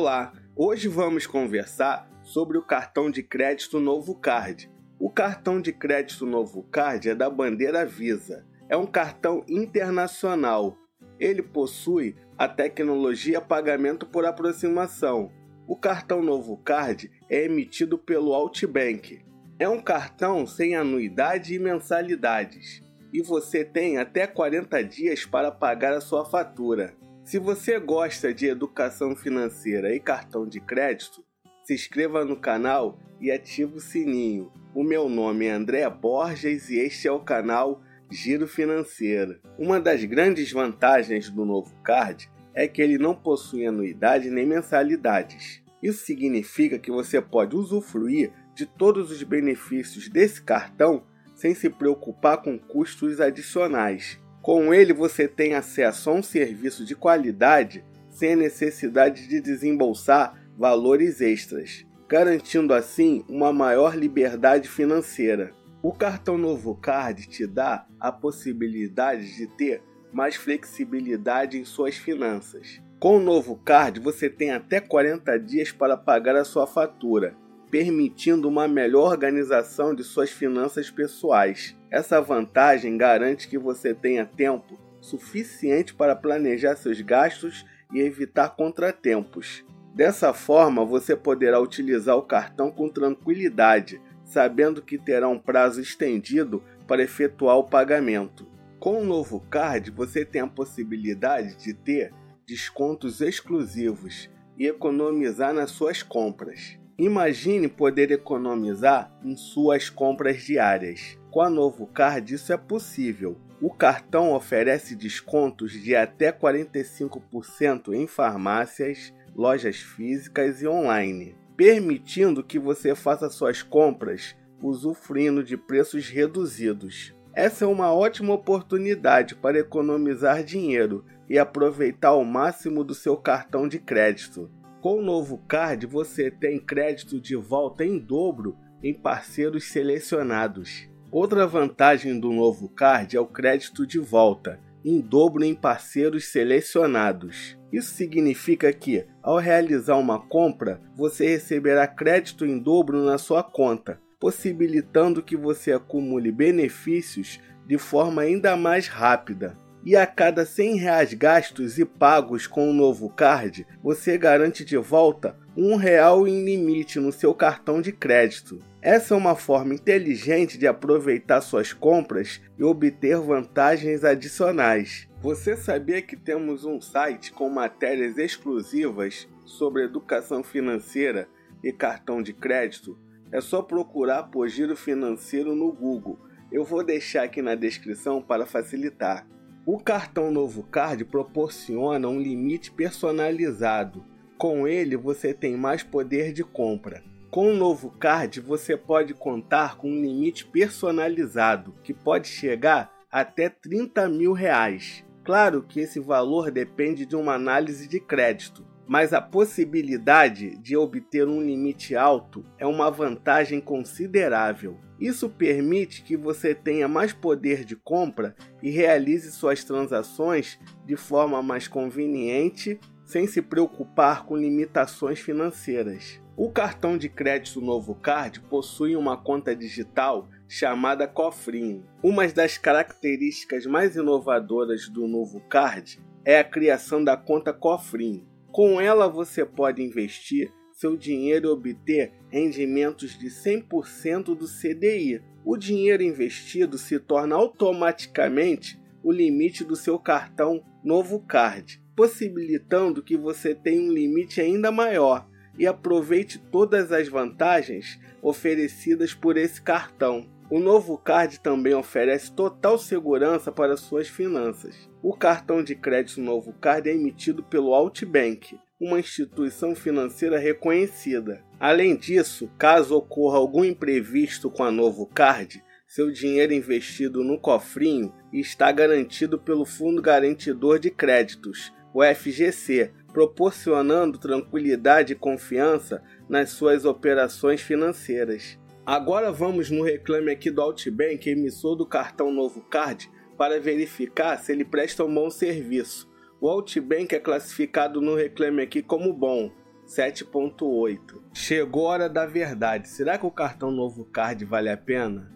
Olá, hoje vamos conversar sobre o cartão de crédito Novo Card. O cartão de crédito Novo Card é da bandeira Visa. É um cartão internacional. Ele possui a tecnologia pagamento por aproximação. O cartão Novo Card é emitido pelo Outbank. É um cartão sem anuidade e mensalidades. E você tem até 40 dias para pagar a sua fatura. Se você gosta de educação financeira e cartão de crédito, se inscreva no canal e ative o sininho. O meu nome é André Borges e este é o canal Giro Financeiro. Uma das grandes vantagens do novo card é que ele não possui anuidade nem mensalidades. Isso significa que você pode usufruir de todos os benefícios desse cartão sem se preocupar com custos adicionais. Com ele você tem acesso a um serviço de qualidade sem a necessidade de desembolsar valores extras, garantindo assim uma maior liberdade financeira. O cartão Novo Card te dá a possibilidade de ter mais flexibilidade em suas finanças. Com o novo card, você tem até 40 dias para pagar a sua fatura permitindo uma melhor organização de suas finanças pessoais. Essa vantagem garante que você tenha tempo suficiente para planejar seus gastos e evitar contratempos. Dessa forma, você poderá utilizar o cartão com tranquilidade, sabendo que terá um prazo estendido para efetuar o pagamento. Com o novo card, você tem a possibilidade de ter descontos exclusivos e economizar nas suas compras. Imagine poder economizar em suas compras diárias. Com a Novo Card isso é possível. O cartão oferece descontos de até 45% em farmácias, lojas físicas e online, permitindo que você faça suas compras usufruindo de preços reduzidos. Essa é uma ótima oportunidade para economizar dinheiro e aproveitar o máximo do seu cartão de crédito. Com o novo card, você tem crédito de volta em dobro em parceiros selecionados. Outra vantagem do novo card é o crédito de volta, em dobro em parceiros selecionados. Isso significa que, ao realizar uma compra, você receberá crédito em dobro na sua conta, possibilitando que você acumule benefícios de forma ainda mais rápida. E a cada 100 reais gastos e pagos com o novo card, você garante de volta um real em limite no seu cartão de crédito. Essa é uma forma inteligente de aproveitar suas compras e obter vantagens adicionais. Você sabia que temos um site com matérias exclusivas sobre educação financeira e cartão de crédito? É só procurar por Giro Financeiro no Google. Eu vou deixar aqui na descrição para facilitar. O cartão Novo Card proporciona um limite personalizado. Com ele, você tem mais poder de compra. Com o novo card, você pode contar com um limite personalizado, que pode chegar até 30 mil reais. Claro que esse valor depende de uma análise de crédito, mas a possibilidade de obter um limite alto é uma vantagem considerável. Isso permite que você tenha mais poder de compra e realize suas transações de forma mais conveniente, sem se preocupar com limitações financeiras. O cartão de crédito Novo Card possui uma conta digital chamada Cofrinho. Uma das características mais inovadoras do Novo Card é a criação da conta Cofrinho. Com ela você pode investir seu dinheiro e obter rendimentos de 100% do CDI. O dinheiro investido se torna automaticamente o limite do seu cartão Novo Card, possibilitando que você tenha um limite ainda maior e aproveite todas as vantagens oferecidas por esse cartão. O novo card também oferece total segurança para suas finanças. O cartão de crédito Novo Card é emitido pelo Outbank, uma instituição financeira reconhecida. Além disso, caso ocorra algum imprevisto com a Novo Card, seu dinheiro investido no cofrinho está garantido pelo Fundo Garantidor de Créditos, o FGC, proporcionando tranquilidade e confiança nas suas operações financeiras. Agora vamos no reclame aqui do Outbank, emissor do cartão Novo Card, para verificar se ele presta um bom serviço. O Outbank é classificado no reclame aqui como bom. 7.8. Chegou a hora da verdade. Será que o cartão Novo Card vale a pena?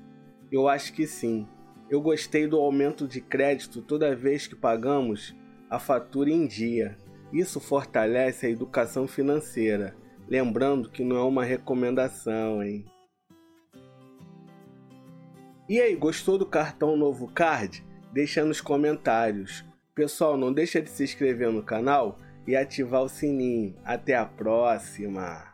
Eu acho que sim. Eu gostei do aumento de crédito toda vez que pagamos a fatura em dia. Isso fortalece a educação financeira. Lembrando que não é uma recomendação, hein? E aí, gostou do cartão Novo Card? Deixa nos comentários. Pessoal, não deixa de se inscrever no canal e ativar o sininho. Até a próxima!